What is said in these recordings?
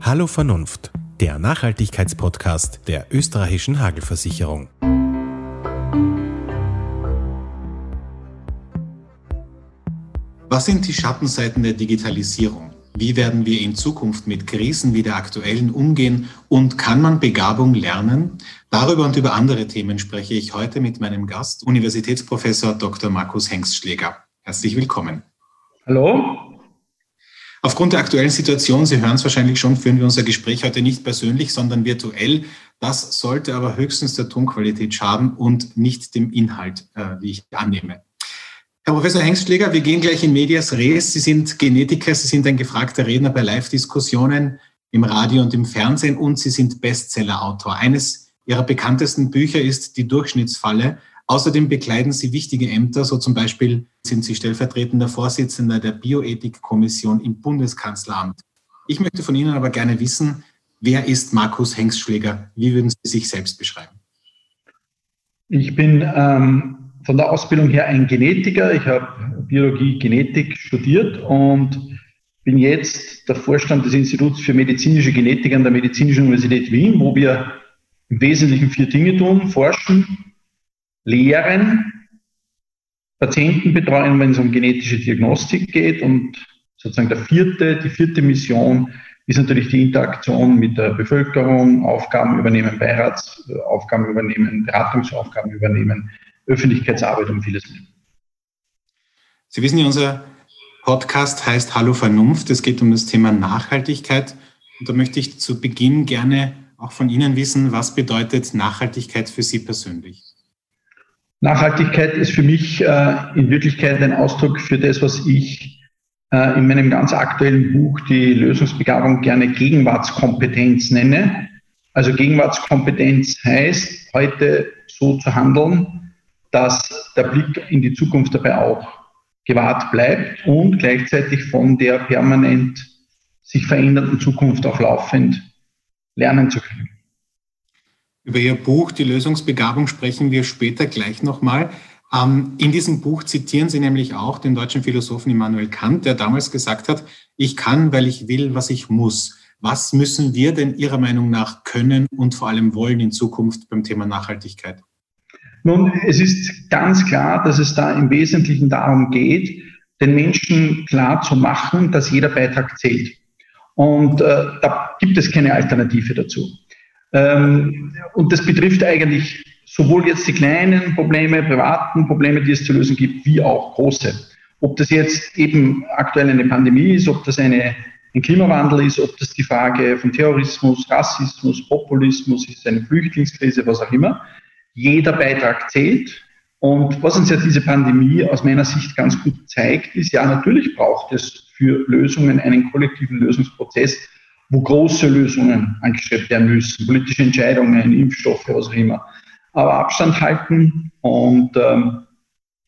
Hallo Vernunft, der Nachhaltigkeitspodcast der österreichischen Hagelversicherung. Was sind die Schattenseiten der Digitalisierung? Wie werden wir in Zukunft mit Krisen wie der aktuellen umgehen und kann man Begabung lernen? Darüber und über andere Themen spreche ich heute mit meinem Gast, Universitätsprofessor Dr. Markus Hengstschläger. Herzlich willkommen. Hallo. Aufgrund der aktuellen Situation, Sie hören es wahrscheinlich schon, führen wir unser Gespräch heute nicht persönlich, sondern virtuell. Das sollte aber höchstens der Tonqualität schaden und nicht dem Inhalt, äh, wie ich annehme. Herr Professor Hengstschläger, wir gehen gleich in Medias Res. Sie sind Genetiker, Sie sind ein gefragter Redner bei Live-Diskussionen im Radio und im Fernsehen und Sie sind Bestseller-Autor. Eines Ihrer bekanntesten Bücher ist Die Durchschnittsfalle. Außerdem bekleiden Sie wichtige Ämter, so zum Beispiel sind Sie stellvertretender Vorsitzender der Bioethikkommission im Bundeskanzleramt. Ich möchte von Ihnen aber gerne wissen, wer ist Markus Hengstschläger? Wie würden Sie sich selbst beschreiben? Ich bin ähm, von der Ausbildung her ein Genetiker. Ich habe Biologie, Genetik studiert und bin jetzt der Vorstand des Instituts für medizinische Genetik an der Medizinischen Universität Wien, wo wir im Wesentlichen vier Dinge tun, forschen, lehren, Patienten betreuen, wenn es um genetische Diagnostik geht und sozusagen der vierte, die vierte Mission ist natürlich die Interaktion mit der Bevölkerung, Aufgaben übernehmen, Beiratsaufgaben übernehmen, Beratungsaufgaben übernehmen, Öffentlichkeitsarbeit und vieles mehr. Sie wissen ja, unser Podcast heißt Hallo Vernunft. Es geht um das Thema Nachhaltigkeit. Und da möchte ich zu Beginn gerne auch von Ihnen wissen, was bedeutet Nachhaltigkeit für Sie persönlich? Nachhaltigkeit ist für mich äh, in Wirklichkeit ein Ausdruck für das, was ich äh, in meinem ganz aktuellen Buch die Lösungsbegabung gerne Gegenwartskompetenz nenne. Also Gegenwartskompetenz heißt, heute so zu handeln, dass der Blick in die Zukunft dabei auch gewahrt bleibt und gleichzeitig von der permanent sich verändernden Zukunft auch laufend lernen zu können. Über Ihr Buch Die Lösungsbegabung sprechen wir später gleich nochmal. Ähm, in diesem Buch zitieren Sie nämlich auch den deutschen Philosophen Immanuel Kant, der damals gesagt hat, ich kann, weil ich will, was ich muss. Was müssen wir denn Ihrer Meinung nach können und vor allem wollen in Zukunft beim Thema Nachhaltigkeit? Nun, es ist ganz klar, dass es da im Wesentlichen darum geht, den Menschen klar zu machen, dass jeder Beitrag zählt. Und äh, da gibt es keine Alternative dazu. Ähm, und das betrifft eigentlich sowohl jetzt die kleinen Probleme, privaten Probleme, die es zu lösen gibt, wie auch große. Ob das jetzt eben aktuell eine Pandemie ist, ob das eine, ein Klimawandel ist, ob das die Frage von Terrorismus, Rassismus, Populismus ist, eine Flüchtlingskrise, was auch immer jeder Beitrag zählt. Und was uns ja diese Pandemie aus meiner Sicht ganz gut zeigt, ist ja, natürlich braucht es für Lösungen einen kollektiven Lösungsprozess, wo große Lösungen angestrebt werden müssen, politische Entscheidungen, Impfstoffe, was auch immer. Aber Abstand halten und ähm,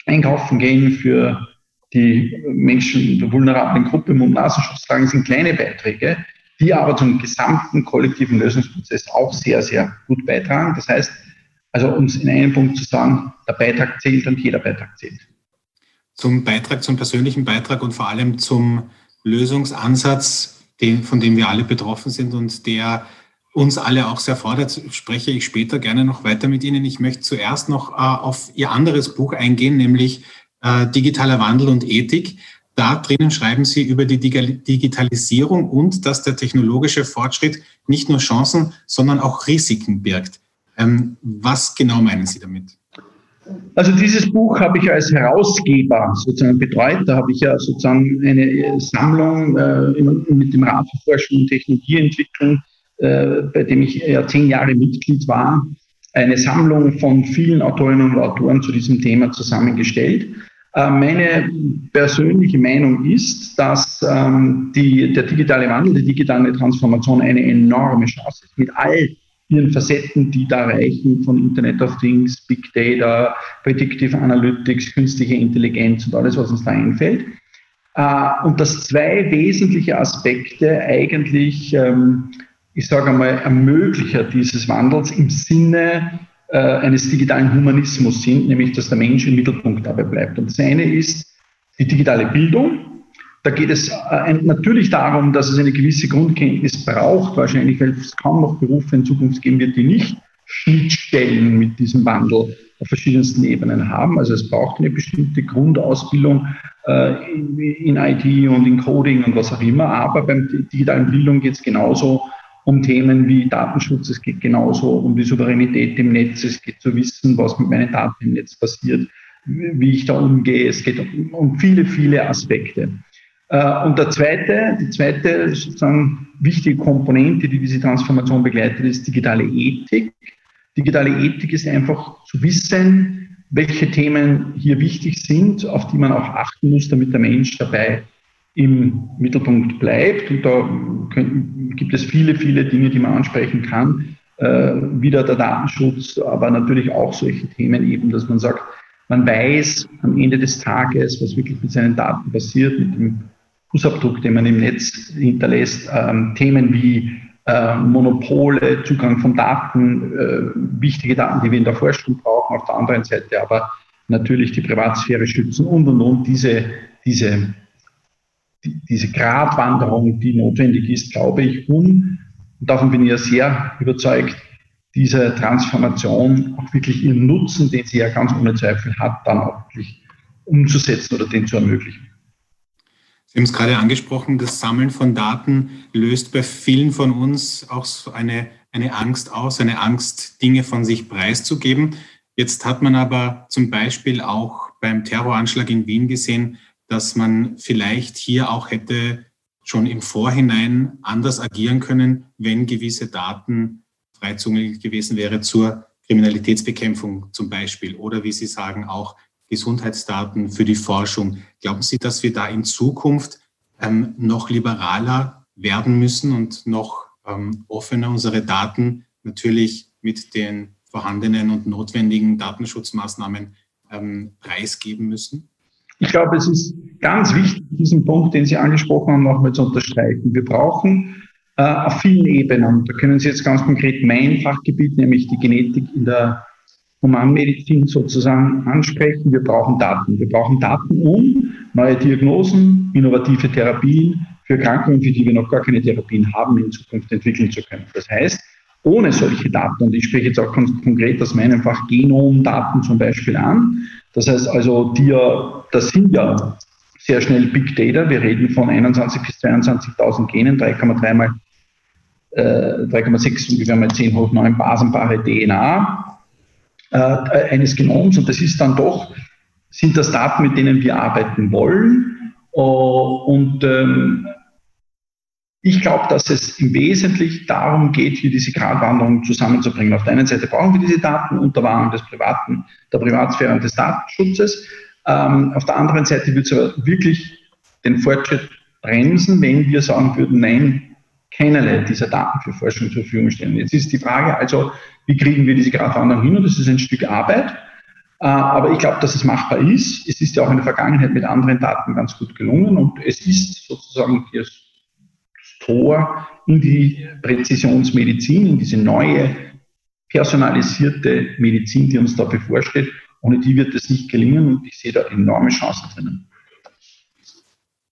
einkaufen gehen für die Menschen der vulnerablen Gruppe im Mund-Nasenschutz tragen, sind kleine Beiträge, die aber zum gesamten kollektiven Lösungsprozess auch sehr, sehr gut beitragen. Das heißt, also um es in einem Punkt zu sagen, der Beitrag zählt und jeder Beitrag zählt. Zum Beitrag, zum persönlichen Beitrag und vor allem zum Lösungsansatz, den, von dem wir alle betroffen sind und der uns alle auch sehr fordert, spreche ich später gerne noch weiter mit Ihnen. Ich möchte zuerst noch äh, auf Ihr anderes Buch eingehen, nämlich äh, Digitaler Wandel und Ethik. Da drinnen schreiben Sie über die Digitalisierung und dass der technologische Fortschritt nicht nur Chancen, sondern auch Risiken birgt. Ähm, was genau meinen Sie damit? Also dieses Buch habe ich als Herausgeber sozusagen betreut. Da habe ich ja sozusagen eine Sammlung äh, mit dem Rat für Forschung und Technologieentwicklung, äh, bei dem ich ja zehn Jahre Mitglied war, eine Sammlung von vielen Autorinnen und Autoren zu diesem Thema zusammengestellt. Äh, meine persönliche Meinung ist, dass ähm, die, der digitale Wandel, die digitale Transformation eine enorme Chance ist, mit all ihren Facetten, die da reichen, von Internet of Things, Big Data, Predictive Analytics, künstliche Intelligenz und alles, was uns da einfällt. Äh, und dass zwei wesentliche Aspekte eigentlich, ähm, ich sage einmal, Ermöglicher dieses Wandels im Sinne äh, eines digitalen Humanismus sind, nämlich dass der Mensch im Mittelpunkt dabei bleibt. Und das eine ist die digitale Bildung, Da geht es äh, natürlich darum, dass es eine gewisse Grundkenntnis braucht, wahrscheinlich, weil es kaum noch Berufe in Zukunft geben wird, die nicht Schnittstellen mit diesem Wandel auf verschiedensten Ebenen haben. Also es braucht eine bestimmte Grundausbildung äh, in, IT und in Coding und was auch immer. Aber beim digitalen Bildung geht es genauso um Themen wie Datenschutz, es geht genauso um die Souveränität im Netz, es geht zu wissen, was mit meinen Daten im Netz passiert, wie ich da umgehe, es geht um viele, viele Aspekte. Äh, und der zweite, die zweite sozusagen wichtige Komponente, die diese Transformation begleitet, ist digitale Ethik. Digitale Ethik ist einfach zu wissen, welche Themen hier wichtig sind, auf die man auch achten muss, damit der Mensch dabei im Mittelpunkt bleibt. Und da gibt es viele, viele Dinge, die man ansprechen kann. Äh, wieder der Datenschutz, aber natürlich auch solche Themen eben, dass man sagt, man weiß am Ende des Tages, was wirklich mit seinen Daten passiert, mit dem Fußabdruck, den man im Netz hinterlässt, ähm, Themen wie äh, Monopole, Zugang von Daten, äh, wichtige Daten, die wir in der Forschung brauchen, auf der anderen Seite aber natürlich die Privatsphäre schützen und und und diese, diese, die, diese Gratwanderung, die notwendig ist, glaube ich, um, und davon bin ich ja sehr überzeugt, diese Transformation auch wirklich ihren Nutzen, den sie ja ganz ohne Zweifel hat, dann auch wirklich umzusetzen oder den zu ermöglichen. Sie haben es gerade angesprochen, das Sammeln von Daten löst bei vielen von uns auch so eine, eine Angst aus, eine Angst, Dinge von sich preiszugeben. Jetzt hat man aber zum Beispiel auch beim Terroranschlag in Wien gesehen, dass man vielleicht hier auch hätte schon im Vorhinein anders agieren können, wenn gewisse Daten frei zugänglich gewesen wäre zur Kriminalitätsbekämpfung zum Beispiel oder wie Sie sagen auch Gesundheitsdaten für die Forschung. Glauben Sie, dass wir da in Zukunft ähm, noch liberaler werden müssen und noch ähm, offener unsere Daten natürlich mit den vorhandenen und notwendigen Datenschutzmaßnahmen ähm, preisgeben müssen? Ich glaube, es ist ganz wichtig, diesen Punkt, den Sie angesprochen haben, nochmal zu unterstreichen. Wir brauchen äh, auf vielen Ebenen, da können Sie jetzt ganz konkret mein Fachgebiet, nämlich die Genetik in der Humanmedizin sozusagen ansprechen. Wir brauchen Daten. Wir brauchen Daten, um neue Diagnosen, innovative Therapien für Erkrankungen, für die wir noch gar keine Therapien haben, in Zukunft entwickeln zu können. Das heißt, ohne solche Daten, und ich spreche jetzt auch ganz konkret aus meinem Fach Genomdaten zum Beispiel an, das heißt also, die, das sind ja sehr schnell Big Data. Wir reden von 21.000 bis 22.000 Genen, 3,3 mal äh, 3,6 ungefähr mal 10 hoch 9 basenbare DNA äh, eines Genoms und das ist dann doch, sind das Daten, mit denen wir arbeiten wollen. Uh, und ähm, ich glaube, dass es im Wesentlichen darum geht, hier diese Gratwanderung zusammenzubringen. Auf der einen Seite brauchen wir diese Daten unter Wahrung des Privaten, der Privatsphäre und des Datenschutzes. Ähm, auf der anderen Seite wird es aber wirklich den Fortschritt bremsen, wenn wir sagen würden, nein, keinerlei dieser Daten für Forschung zur Verfügung stellen. Jetzt ist die Frage also, wie kriegen wir diese Gratwanderung hin? Und das ist ein Stück Arbeit. Äh, aber ich glaube, dass es machbar ist. Es ist ja auch in der Vergangenheit mit anderen Daten ganz gut gelungen und es ist sozusagen das Tor in die Präzisionsmedizin, in diese neue personalisierte Medizin, die uns da bevorsteht. Ohne die wird es nicht gelingen und ich sehe da enorme Chancen drinnen.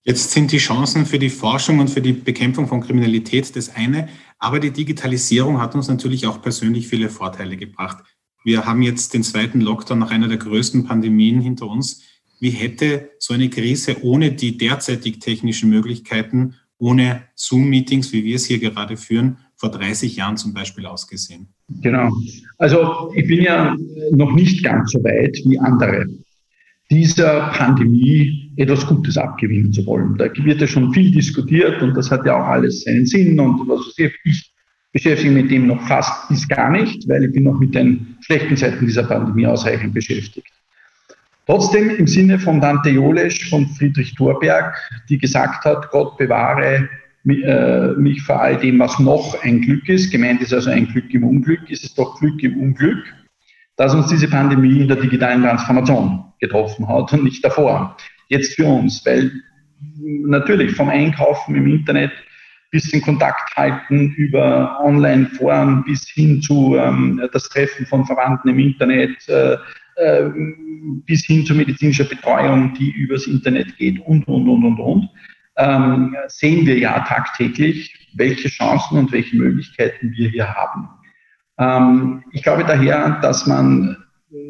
Jetzt sind die Chancen für die Forschung und für die Bekämpfung von Kriminalität das eine, aber die Digitalisierung hat uns natürlich auch persönlich viele Vorteile gebracht. Wir haben jetzt den zweiten Lockdown nach einer der größten Pandemien hinter uns. Wie hätte so eine Krise ohne die derzeitig technischen Möglichkeiten, ohne Zoom-Meetings, wie wir es hier gerade führen, vor 30 Jahren zum Beispiel ausgesehen? Genau. Also ich bin ja noch nicht ganz so weit wie andere dieser Pandemie etwas Gutes abgewinnen zu wollen. Da wird ja schon viel diskutiert und das hat ja auch alles seinen Sinn und was weiß ich. Ich beschäftige mich mit dem noch fast bis gar nicht, weil ich bin noch mit den schlechten Seiten dieser Pandemie ausreichend beschäftigt. Trotzdem im Sinne von Dante Jolesch, von Friedrich Thorberg, die gesagt hat, Gott bewahre äh, mich vor all dem, was noch ein Glück ist. Gemeint ist also ein Glück im Unglück, ist es doch Glück im Unglück dass uns diese Pandemie in der digitalen Transformation getroffen hat und nicht davor. Jetzt für uns, weil natürlich vom Einkaufen im Internet bis in Kontakt halten über Online-Foren bis hin zu ähm, das Treffen von Verwandten im Internet, äh, äh, bis hin zu medizinischer Betreuung, die übers Internet geht und, und, und, und, und. ähm, sehen wir ja tagtäglich, welche Chancen und welche Möglichkeiten wir hier haben. Ähm, ich glaube daher, dass man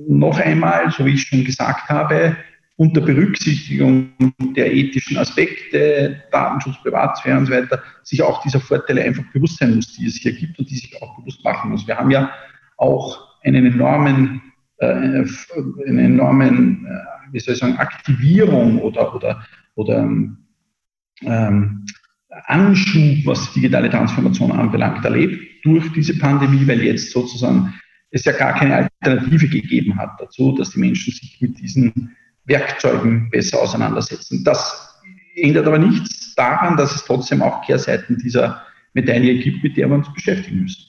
noch einmal, so wie ich schon gesagt habe, unter Berücksichtigung der ethischen Aspekte, Datenschutz, Privatsphäre und so weiter, sich auch dieser Vorteile einfach bewusst sein muss, die es hier gibt und die sich auch bewusst machen muss. Wir haben ja auch einen enormen, äh, einen enormen, äh, wie soll ich sagen, Aktivierung oder, oder, oder ähm, Anschub, was digitale Transformation anbelangt, erlebt durch diese Pandemie, weil jetzt sozusagen es ja gar keine Alternative gegeben hat dazu, dass die Menschen sich mit diesen Werkzeugen besser auseinandersetzen. Das ändert aber nichts daran, dass es trotzdem auch Kehrseiten dieser Medaille gibt, mit der wir uns beschäftigen müssen.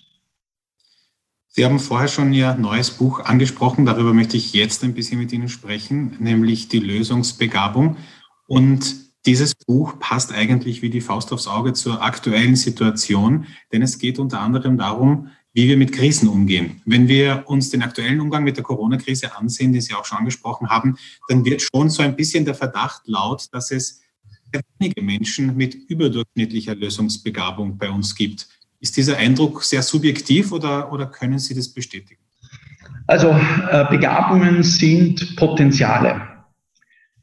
Sie haben vorher schon Ihr neues Buch angesprochen, darüber möchte ich jetzt ein bisschen mit Ihnen sprechen, nämlich die Lösungsbegabung. Und dieses Buch passt eigentlich wie die Faust aufs Auge zur aktuellen Situation, denn es geht unter anderem darum, wie wir mit Krisen umgehen. Wenn wir uns den aktuellen Umgang mit der Corona-Krise ansehen, den Sie auch schon angesprochen haben, dann wird schon so ein bisschen der Verdacht laut, dass es wenige Menschen mit überdurchschnittlicher Lösungsbegabung bei uns gibt. Ist dieser Eindruck sehr subjektiv oder, oder können Sie das bestätigen? Also äh, Begabungen sind Potenziale,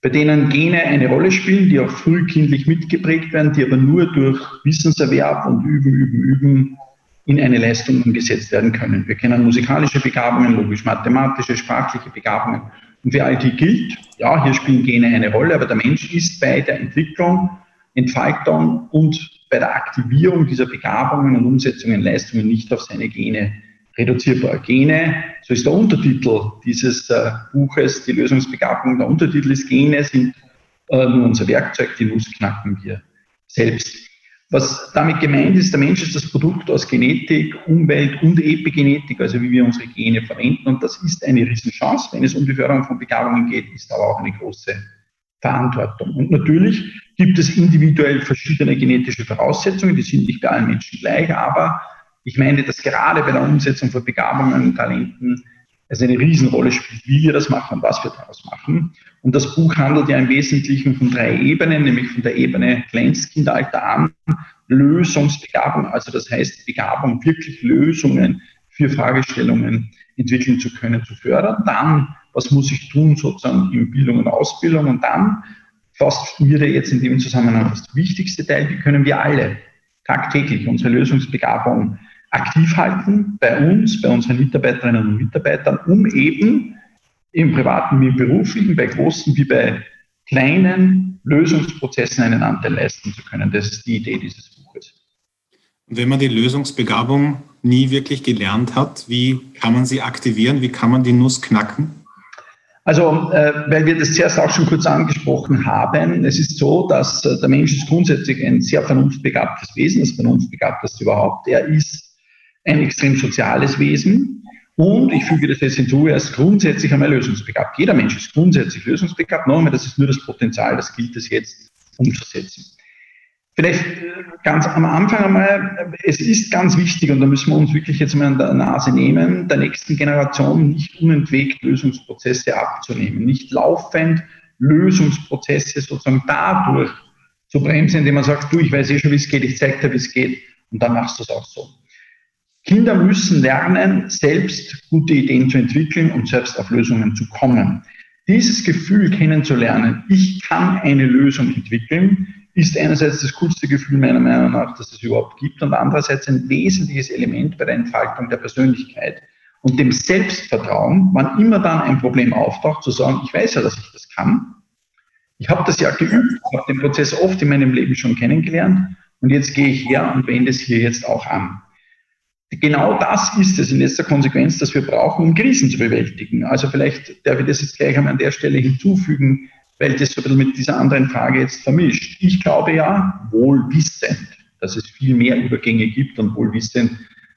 bei denen Gene eine Rolle spielen, die auch frühkindlich mitgeprägt werden, die aber nur durch Wissenserwerb und Üben, Üben, Üben in eine Leistung umgesetzt werden können. Wir kennen musikalische Begabungen, logisch-mathematische, sprachliche Begabungen. Und für all die gilt, ja, hier spielen Gene eine Rolle, aber der Mensch ist bei der Entwicklung, Entfaltung und bei der Aktivierung dieser Begabungen und Umsetzung in Leistungen nicht auf seine Gene reduzierbar. Gene, so ist der Untertitel dieses äh, Buches, die Lösungsbegabung. Der Untertitel ist Gene sind äh, nur unser Werkzeug, die Nuss knacken wir selbst. Was damit gemeint ist, der Mensch ist das Produkt aus Genetik, Umwelt und Epigenetik, also wie wir unsere Gene verwenden. Und das ist eine Riesenchance, wenn es um die Förderung von Begabungen geht, ist aber auch eine große Verantwortung. Und natürlich gibt es individuell verschiedene genetische Voraussetzungen, die sind nicht bei allen Menschen gleich, aber ich meine, dass gerade bei der Umsetzung von Begabungen und Talenten es eine Riesenrolle spielt, wie wir das machen was wir daraus machen. Und das Buch handelt ja im Wesentlichen von drei Ebenen, nämlich von der Ebene Kleinskindalter an, Lösungsbegabung, also das heißt Begabung, wirklich Lösungen für Fragestellungen entwickeln zu können, zu fördern. Dann, was muss ich tun sozusagen in Bildung und Ausbildung? Und dann, fast wäre jetzt in dem Zusammenhang das wichtigste Teil, wie können wir alle tagtäglich unsere Lösungsbegabung aktiv halten bei uns, bei unseren Mitarbeiterinnen und Mitarbeitern, um eben im privaten wie im beruflichen, bei großen wie bei kleinen Lösungsprozessen einen Anteil leisten zu können. Das ist die Idee dieses Buches. Und wenn man die Lösungsbegabung nie wirklich gelernt hat, wie kann man sie aktivieren? Wie kann man die Nuss knacken? Also, äh, weil wir das zuerst auch schon kurz angesprochen haben, es ist so, dass äh, der Mensch ist grundsätzlich ein sehr vernunftbegabtes Wesen, das vernunftbegabteste überhaupt. Er ist ein extrem soziales Wesen. Und ich füge das jetzt hinzu, er ist grundsätzlich einmal lösungsbegabt. Jeder Mensch ist grundsätzlich lösungsbegabt. Nochmal, das ist nur das Potenzial, das gilt es jetzt umzusetzen. Vielleicht äh, ganz am Anfang einmal, es ist ganz wichtig, und da müssen wir uns wirklich jetzt mal an der Nase nehmen, der nächsten Generation nicht unentwegt Lösungsprozesse abzunehmen, nicht laufend Lösungsprozesse sozusagen dadurch zu bremsen, indem man sagt, du, ich weiß eh schon, wie es geht, ich zeige dir, wie es geht, und dann machst du es auch so. Kinder müssen lernen, selbst gute Ideen zu entwickeln und selbst auf Lösungen zu kommen. Dieses Gefühl kennenzulernen, ich kann eine Lösung entwickeln, ist einerseits das coolste Gefühl meiner Meinung nach, dass es überhaupt gibt und andererseits ein wesentliches Element bei der Entfaltung der Persönlichkeit und dem Selbstvertrauen, wann immer dann ein Problem auftaucht, zu sagen, ich weiß ja, dass ich das kann. Ich habe das ja geübt, habe den Prozess oft in meinem Leben schon kennengelernt und jetzt gehe ich her und wende es hier jetzt auch an. Genau das ist es in letzter Konsequenz, das wir brauchen, um Krisen zu bewältigen. Also vielleicht darf ich das jetzt gleich an der Stelle hinzufügen, weil das so ein bisschen mit dieser anderen Frage jetzt vermischt. Ich glaube ja, wohlwissend, dass es viel mehr Übergänge gibt und wohlwissend,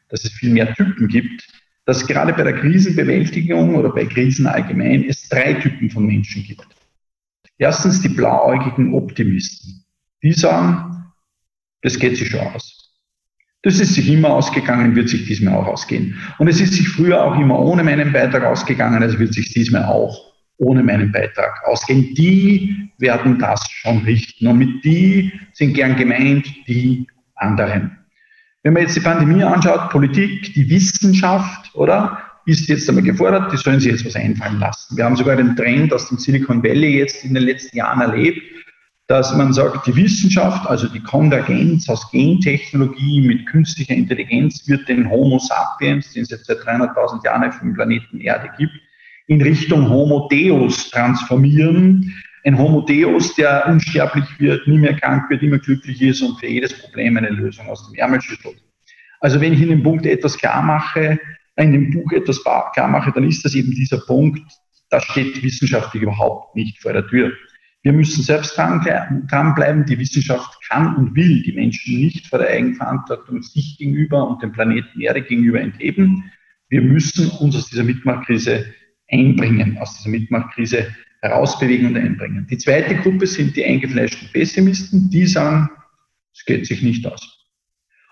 dass es viel mehr Typen gibt, dass gerade bei der Krisenbewältigung oder bei Krisen allgemein es drei Typen von Menschen gibt. Erstens die blauäugigen Optimisten. Die sagen, das geht sich schon aus. Das ist sich immer ausgegangen, wird sich diesmal auch ausgehen. Und es ist sich früher auch immer ohne meinen Beitrag ausgegangen, also wird sich diesmal auch ohne meinen Beitrag ausgehen. Die werden das schon richten. Nur mit die sind gern gemeint die anderen. Wenn man jetzt die Pandemie anschaut, Politik, die Wissenschaft, oder? Ist jetzt einmal gefordert, die sollen sich jetzt was einfallen lassen. Wir haben sogar den Trend aus dem Silicon Valley jetzt in den letzten Jahren erlebt, dass man sagt, die Wissenschaft, also die Konvergenz aus Gentechnologie mit künstlicher Intelligenz wird den Homo sapiens, den es jetzt seit 300.000 Jahren auf dem Planeten Erde gibt, in Richtung Homo Deus transformieren. Ein Homo Deus, der unsterblich wird, nie mehr krank wird, immer glücklich ist und für jedes Problem eine Lösung aus dem Ärmel schüttelt. Also wenn ich in dem Punkt etwas klar mache, in dem Buch etwas klar mache, dann ist das eben dieser Punkt, da steht wissenschaftlich überhaupt nicht vor der Tür. Wir müssen selbst dranbleiben. Die Wissenschaft kann und will die Menschen nicht vor der Eigenverantwortung sich gegenüber und dem Planeten Erde gegenüber entheben. Wir müssen uns aus dieser Mitmachkrise einbringen, aus dieser Mitmachkrise herausbewegen und einbringen. Die zweite Gruppe sind die eingefleischten Pessimisten, die sagen, es geht sich nicht aus.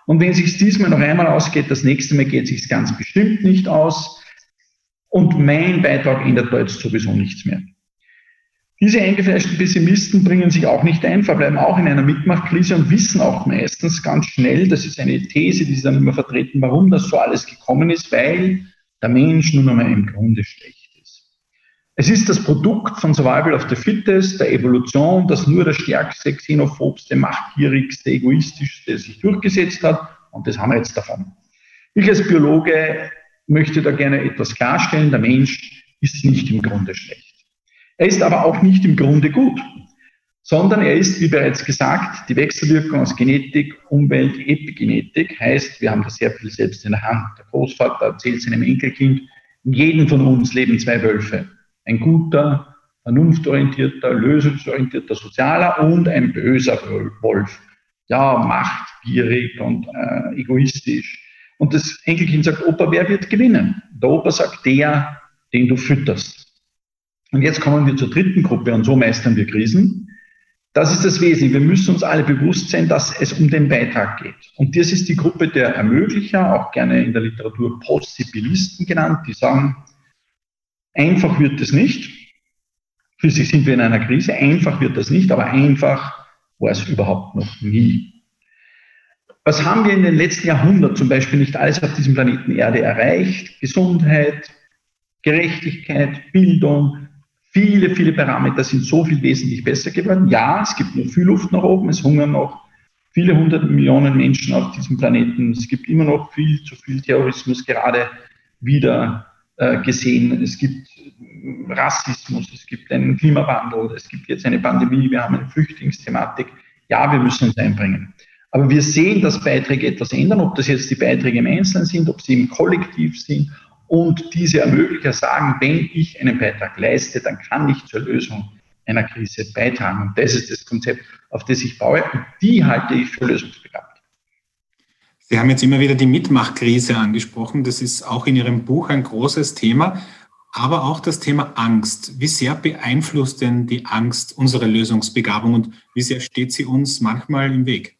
Und wenn es sich diesmal noch einmal ausgeht, das nächste Mal geht es sich ganz bestimmt nicht aus. Und mein Beitrag ändert da jetzt sowieso nichts mehr. Diese eingefleischten Pessimisten bringen sich auch nicht ein, verbleiben auch in einer Mitmachkrise und wissen auch meistens ganz schnell, das ist eine These, die sie dann immer vertreten, warum das so alles gekommen ist, weil der Mensch nun einmal im Grunde schlecht ist. Es ist das Produkt von Survival of the Fittest, der Evolution, dass nur der stärkste, xenophobste, machtgierigste, egoistischste sich durchgesetzt hat und das haben wir jetzt davon. Ich als Biologe möchte da gerne etwas klarstellen, der Mensch ist nicht im Grunde schlecht. Er ist aber auch nicht im Grunde gut, sondern er ist, wie bereits gesagt, die Wechselwirkung aus Genetik, Umwelt, Epigenetik, heißt, wir haben da sehr viel selbst in der Hand. Der Großvater erzählt seinem Enkelkind, in jedem von uns leben zwei Wölfe. Ein guter, vernunftorientierter, lösungsorientierter Sozialer und ein böser Wolf. Ja, machtgierig und äh, egoistisch. Und das Enkelkind sagt, Opa, wer wird gewinnen? Der Opa sagt, der, den du fütterst. Und jetzt kommen wir zur dritten Gruppe und so meistern wir Krisen. Das ist das Wesentliche. Wir müssen uns alle bewusst sein, dass es um den Beitrag geht. Und das ist die Gruppe der Ermöglicher, auch gerne in der Literatur Possibilisten genannt, die sagen, einfach wird es nicht. Schließlich sind wir in einer Krise. Einfach wird das nicht, aber einfach war es überhaupt noch nie. Was haben wir in den letzten Jahrhunderten zum Beispiel nicht alles auf diesem Planeten Erde erreicht? Gesundheit, Gerechtigkeit, Bildung, Viele, viele Parameter sind so viel wesentlich besser geworden. Ja, es gibt noch viel Luft nach oben, es hungern noch viele hundert Millionen Menschen auf diesem Planeten. Es gibt immer noch viel zu viel Terrorismus gerade wieder äh, gesehen. Es gibt Rassismus, es gibt einen Klimawandel, es gibt jetzt eine Pandemie, wir haben eine Flüchtlingsthematik. Ja, wir müssen uns einbringen. Aber wir sehen, dass Beiträge etwas ändern, ob das jetzt die Beiträge im Einzelnen sind, ob sie im Kollektiv sind und diese Ermöglicher sagen, wenn ich einen Beitrag leiste, dann kann ich zur Lösung einer Krise beitragen. Und das ist das Konzept, auf das ich baue. Und die halte ich für lösungsbegabt. Sie haben jetzt immer wieder die Mitmachkrise angesprochen. Das ist auch in Ihrem Buch ein großes Thema. Aber auch das Thema Angst. Wie sehr beeinflusst denn die Angst unsere Lösungsbegabung und wie sehr steht sie uns manchmal im Weg?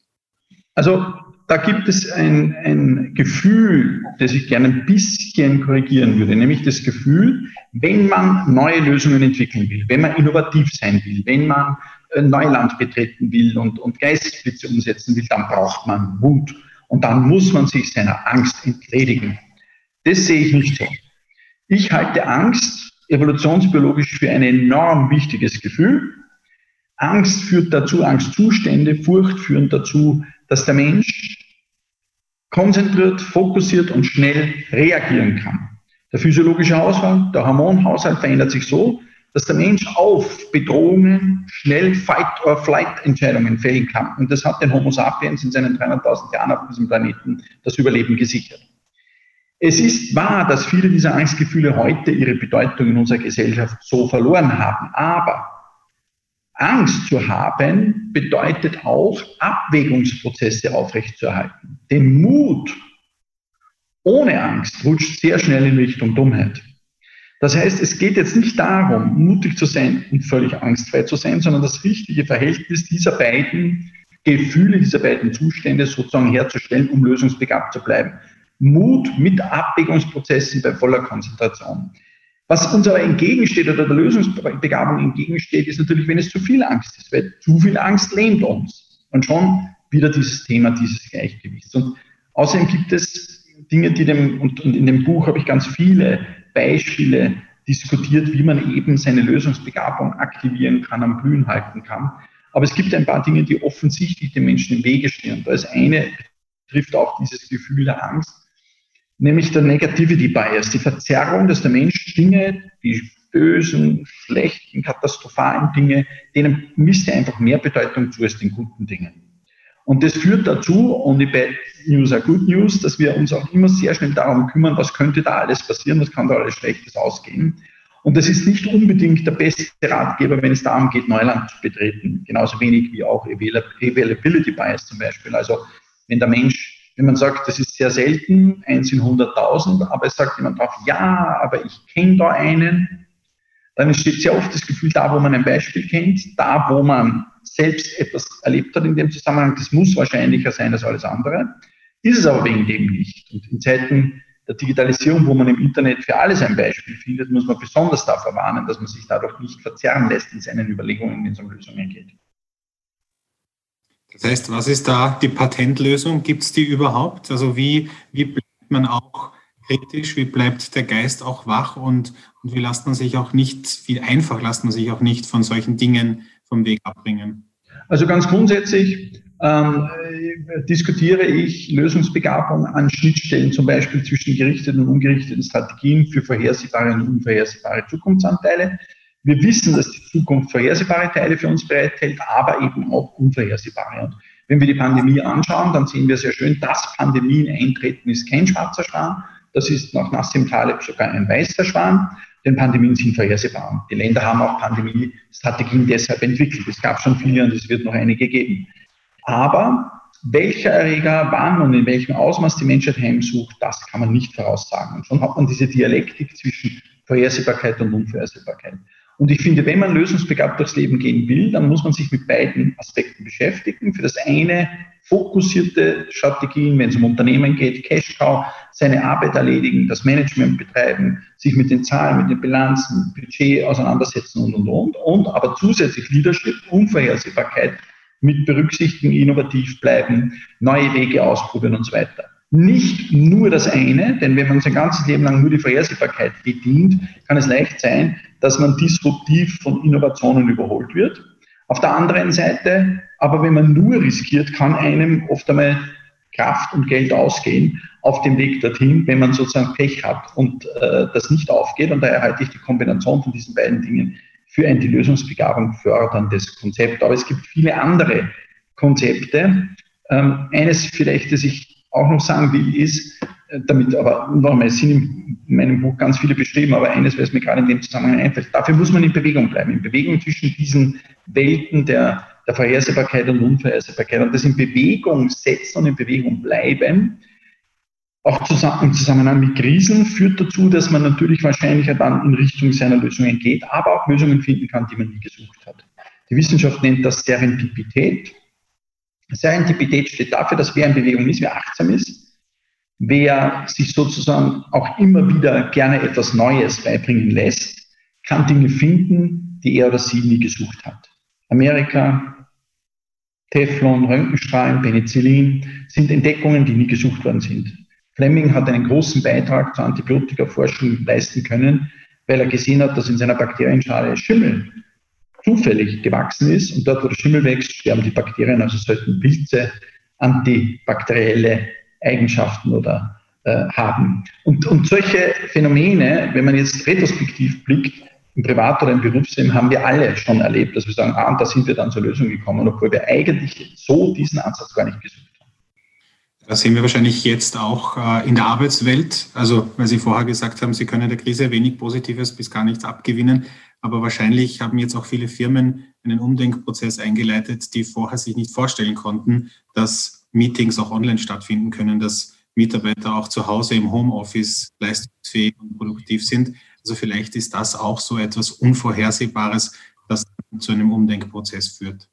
Also da gibt es ein, ein Gefühl, das ich gerne ein bisschen korrigieren würde, nämlich das Gefühl, wenn man neue Lösungen entwickeln will, wenn man innovativ sein will, wenn man äh, Neuland betreten will und, und Geistesblitze umsetzen will, dann braucht man Mut. Und dann muss man sich seiner Angst entledigen. Das sehe ich nicht so. Ich halte Angst evolutionsbiologisch für ein enorm wichtiges Gefühl. Angst führt dazu, Angstzustände, Furcht führen dazu, dass der Mensch konzentriert, fokussiert und schnell reagieren kann. Der physiologische Haushalt, der Hormonhaushalt verändert sich so, dass der Mensch auf Bedrohungen schnell Fight-or-Flight-Entscheidungen fällen kann. Und das hat den Homo sapiens in seinen 300.000 Jahren auf diesem Planeten das Überleben gesichert. Es ist wahr, dass viele dieser Angstgefühle heute ihre Bedeutung in unserer Gesellschaft so verloren haben. Aber Angst zu haben bedeutet auch, Abwägungsprozesse aufrechtzuerhalten. Den Mut ohne Angst rutscht sehr schnell in Richtung Dummheit. Das heißt, es geht jetzt nicht darum, mutig zu sein und völlig angstfrei zu sein, sondern das richtige Verhältnis dieser beiden Gefühle, dieser beiden Zustände sozusagen herzustellen, um lösungsbegabt zu bleiben. Mut mit Abwägungsprozessen bei voller Konzentration. Was uns aber entgegensteht oder der Lösungsbegabung entgegensteht, ist natürlich, wenn es zu viel Angst ist, weil zu viel Angst lähmt uns. Und schon wieder dieses Thema dieses Gleichgewichts. Und außerdem gibt es Dinge, die dem, und, in dem Buch habe ich ganz viele Beispiele diskutiert, wie man eben seine Lösungsbegabung aktivieren kann, am Blühen halten kann. Aber es gibt ein paar Dinge, die offensichtlich den Menschen im Wege stehen. Da ist eine, trifft auch dieses Gefühl der Angst, nämlich der Negativity Bias, die Verzerrung, dass der Mensch Dinge, die bösen, schlechten, katastrophalen Dinge, denen misst er einfach mehr Bedeutung zu als den guten Dingen. Und das führt dazu, only bad news are good news, dass wir uns auch immer sehr schnell darum kümmern, was könnte da alles passieren, was kann da alles Schlechtes ausgehen. Und das ist nicht unbedingt der beste Ratgeber, wenn es darum geht, Neuland zu betreten. Genauso wenig wie auch Availability Bias zum Beispiel. Also wenn der Mensch wenn man sagt, das ist sehr selten, eins in 100.000, aber es sagt jemand drauf, ja, aber ich kenne da einen, dann entsteht sehr oft das Gefühl, da wo man ein Beispiel kennt, da wo man selbst etwas erlebt hat in dem Zusammenhang, das muss wahrscheinlicher sein als alles andere, ist es aber wegen dem nicht. Und in Zeiten der Digitalisierung, wo man im Internet für alles ein Beispiel findet, muss man besonders davor warnen, dass man sich dadurch nicht verzerren lässt in seinen Überlegungen, wenn es um Lösungen geht. Das heißt, was ist da die Patentlösung? Gibt es die überhaupt? Also wie, wie bleibt man auch kritisch, wie bleibt der Geist auch wach und, und wie lässt man sich auch nicht, wie einfach lässt man sich auch nicht von solchen Dingen vom Weg abbringen? Also ganz grundsätzlich ähm, diskutiere ich Lösungsbegabung an Schnittstellen, zum Beispiel zwischen gerichteten und ungerichteten Strategien für vorhersehbare und unvorhersehbare Zukunftsanteile. Wir wissen, dass die Zukunft vorhersehbare Teile für uns bereithält, aber eben auch unvorhersehbare. Und wenn wir die Pandemie anschauen, dann sehen wir sehr schön, dass Pandemien eintreten ist kein schwarzer Schwan. Das ist nach Nassim Taleb sogar ein weißer Schwan, denn Pandemien sind vorhersehbar. Die Länder haben auch Pandemiestrategien deshalb entwickelt. Es gab schon viele und es wird noch einige geben. Aber welcher Erreger wann und in welchem Ausmaß die Menschheit heimsucht, das kann man nicht voraussagen. Und schon hat man diese Dialektik zwischen Vorhersehbarkeit und Unvorhersehbarkeit. Und ich finde, wenn man lösungsbegabt durchs Leben gehen will, dann muss man sich mit beiden Aspekten beschäftigen. Für das eine fokussierte Strategien, wenn es um Unternehmen geht, Cash-Cow, seine Arbeit erledigen, das Management betreiben, sich mit den Zahlen, mit den Bilanzen, Budget auseinandersetzen und, und, und. Und aber zusätzlich Leadership, Unvorhersehbarkeit mit berücksichtigen, innovativ bleiben, neue Wege ausprobieren und so weiter nicht nur das eine, denn wenn man sein ganzes Leben lang nur die Vorhersehbarkeit bedient, kann es leicht sein, dass man disruptiv von Innovationen überholt wird. Auf der anderen Seite, aber wenn man nur riskiert, kann einem oft einmal Kraft und Geld ausgehen auf dem Weg dorthin, wenn man sozusagen Pech hat und äh, das nicht aufgeht. Und daher halte ich die Kombination von diesen beiden Dingen für ein die Lösungsbegabung förderndes Konzept. Aber es gibt viele andere Konzepte. Ähm, eines vielleicht, das ich auch noch sagen will, ist, äh, damit aber nochmal, es sind in meinem Buch ganz viele beschrieben, aber eines, was mir gerade in dem Zusammenhang einfällt, dafür muss man in Bewegung bleiben, in Bewegung zwischen diesen Welten der, der Vorhersehbarkeit und Unvorhersehbarkeit. Und das in Bewegung setzen und in Bewegung bleiben, auch zusammen, im Zusammenhang mit Krisen, führt dazu, dass man natürlich wahrscheinlicher dann in Richtung seiner Lösungen geht, aber auch Lösungen finden kann, die man nie gesucht hat. Die Wissenschaft nennt das Serendipität. Serendipität steht dafür, dass wer in Bewegung ist, wer achtsam ist, wer sich sozusagen auch immer wieder gerne etwas Neues beibringen lässt, kann Dinge finden, die er oder sie nie gesucht hat. Amerika, Teflon, Röntgenstrahlen, Penicillin sind Entdeckungen, die nie gesucht worden sind. Fleming hat einen großen Beitrag zur Antibiotikaforschung leisten können, weil er gesehen hat, dass in seiner Bakterienschale Schimmel zufällig gewachsen ist und dort, wo der Schimmel wächst, sterben die Bakterien, also sollten Pilze antibakterielle Eigenschaften oder äh, haben. Und, und solche Phänomene, wenn man jetzt retrospektiv blickt, im Privat- oder im Berufsleben haben wir alle schon erlebt, dass wir sagen, ah, und da sind wir dann zur Lösung gekommen, obwohl wir eigentlich so diesen Ansatz gar nicht gesucht haben. Das sehen wir wahrscheinlich jetzt auch äh, in der Arbeitswelt. Also, weil Sie vorher gesagt haben, Sie können der Krise wenig Positives bis gar nichts abgewinnen. Aber wahrscheinlich haben jetzt auch viele Firmen einen Umdenkprozess eingeleitet, die vorher sich nicht vorstellen konnten, dass Meetings auch online stattfinden können, dass Mitarbeiter auch zu Hause im Homeoffice leistungsfähig und produktiv sind. Also vielleicht ist das auch so etwas Unvorhersehbares, das zu einem Umdenkprozess führt.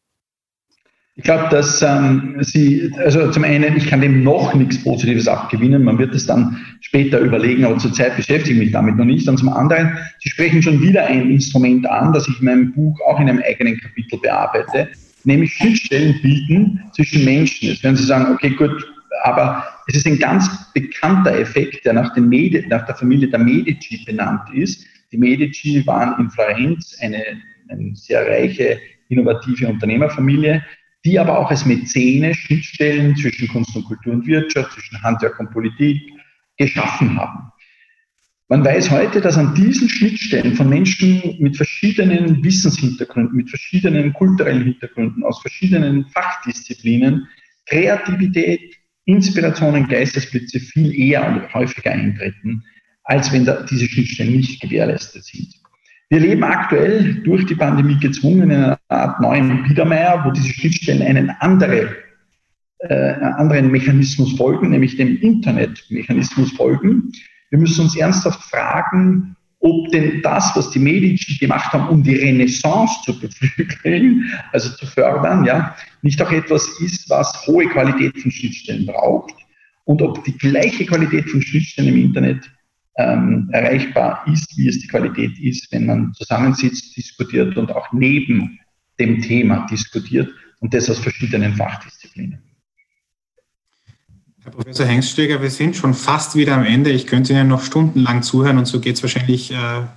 Ich glaube, dass ähm, Sie, also zum einen, ich kann dem noch nichts Positives abgewinnen, man wird es dann später überlegen, aber zurzeit beschäftige ich mich damit noch nicht. Und zum anderen, Sie sprechen schon wieder ein Instrument an, das ich in meinem Buch auch in einem eigenen Kapitel bearbeite, nämlich Schnittstellen bilden zwischen Menschen. Jetzt werden Sie sagen, okay, gut, aber es ist ein ganz bekannter Effekt, der nach, den Medi nach der Familie der Medici benannt ist. Die Medici waren in Florenz eine, eine sehr reiche, innovative Unternehmerfamilie, die aber auch als Mäzene Schnittstellen zwischen Kunst und Kultur und Wirtschaft, zwischen Handwerk und Politik geschaffen haben. Man weiß heute, dass an diesen Schnittstellen von Menschen mit verschiedenen Wissenshintergründen, mit verschiedenen kulturellen Hintergründen, aus verschiedenen Fachdisziplinen Kreativität, Inspirationen, Geistesblitze viel eher und häufiger eintreten, als wenn da diese Schnittstellen nicht gewährleistet sind. Wir leben aktuell durch die Pandemie gezwungen in einer Art neuen Biedermeier, wo diese Schnittstellen einen andere, äh, anderen Mechanismus folgen, nämlich dem Internetmechanismus folgen. Wir müssen uns ernsthaft fragen, ob denn das, was die Medici gemacht haben, um die Renaissance zu beflügeln, also zu fördern, ja, nicht auch etwas ist, was hohe Qualität von Schnittstellen braucht und ob die gleiche Qualität von Schnittstellen im Internet ähm, erreichbar ist, wie es die Qualität ist, wenn man zusammensitzt, diskutiert und auch neben dem Thema diskutiert und das aus verschiedenen Fachdisziplinen. Herr Professor Hengststeger, wir sind schon fast wieder am Ende. Ich könnte Ihnen noch stundenlang zuhören und so geht es wahrscheinlich äh,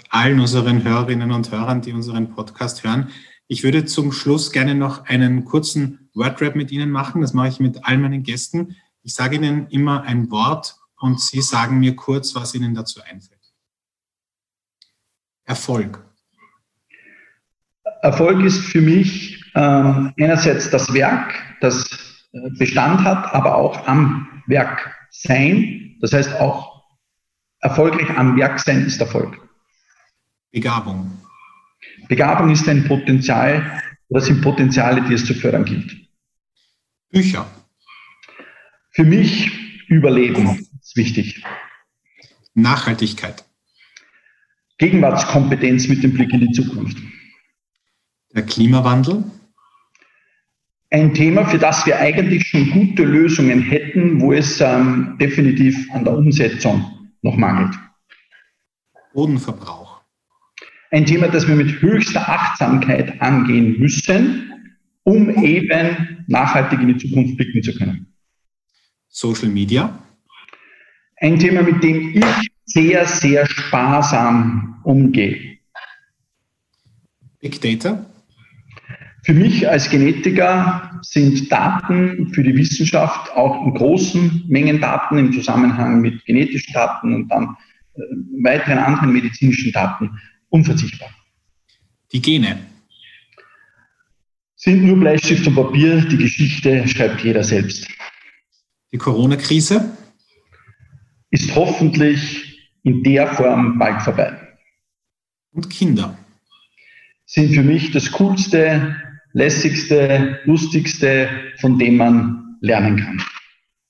allen unseren Hörerinnen und Hörern, die unseren Podcast hören. Ich würde zum Schluss gerne noch einen kurzen Wordrap mit Ihnen machen. Das mache ich mit all meinen Gästen. Ich sage Ihnen immer ein Wort und Sie sagen mir kurz, was Ihnen dazu einfällt. Erfolg. Erfolg ist für mich ähm, einerseits das Werk, das äh, Bestand hat, aber auch am Werk sein. Das heißt auch erfolgreich am Werk sein ist Erfolg. Begabung. Begabung ist ein Potenzial, das sind Potenziale, die es zu fördern gilt. Bücher. Für mich Überleben ist wichtig. Nachhaltigkeit. Gegenwartskompetenz mit dem Blick in die Zukunft. Der Klimawandel. Ein Thema, für das wir eigentlich schon gute Lösungen hätten, wo es ähm, definitiv an der Umsetzung noch mangelt. Bodenverbrauch. Ein Thema, das wir mit höchster Achtsamkeit angehen müssen, um eben nachhaltig in die Zukunft blicken zu können. Social Media ein Thema, mit dem ich sehr, sehr sparsam umgehe. Big Data? Für mich als Genetiker sind Daten für die Wissenschaft auch in großen Mengen Daten im Zusammenhang mit genetischen Daten und dann äh, weiteren anderen medizinischen Daten unverzichtbar. Die Gene? Sind nur Bleistift und Papier, die Geschichte schreibt jeder selbst. Die Corona-Krise? Ist hoffentlich in der Form bald vorbei. Und Kinder sind für mich das Coolste, lässigste, lustigste, von dem man lernen kann.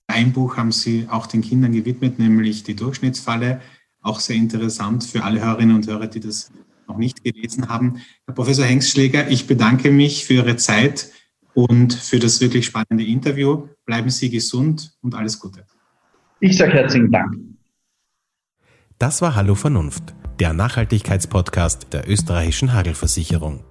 Ein Buch haben Sie auch den Kindern gewidmet, nämlich die Durchschnittsfalle. Auch sehr interessant für alle Hörerinnen und Hörer, die das noch nicht gelesen haben. Herr Professor Hengstschläger, ich bedanke mich für Ihre Zeit und für das wirklich spannende Interview. Bleiben Sie gesund und alles Gute. Ich sage herzlichen Dank. Das war Hallo Vernunft, der Nachhaltigkeitspodcast der österreichischen Hagelversicherung.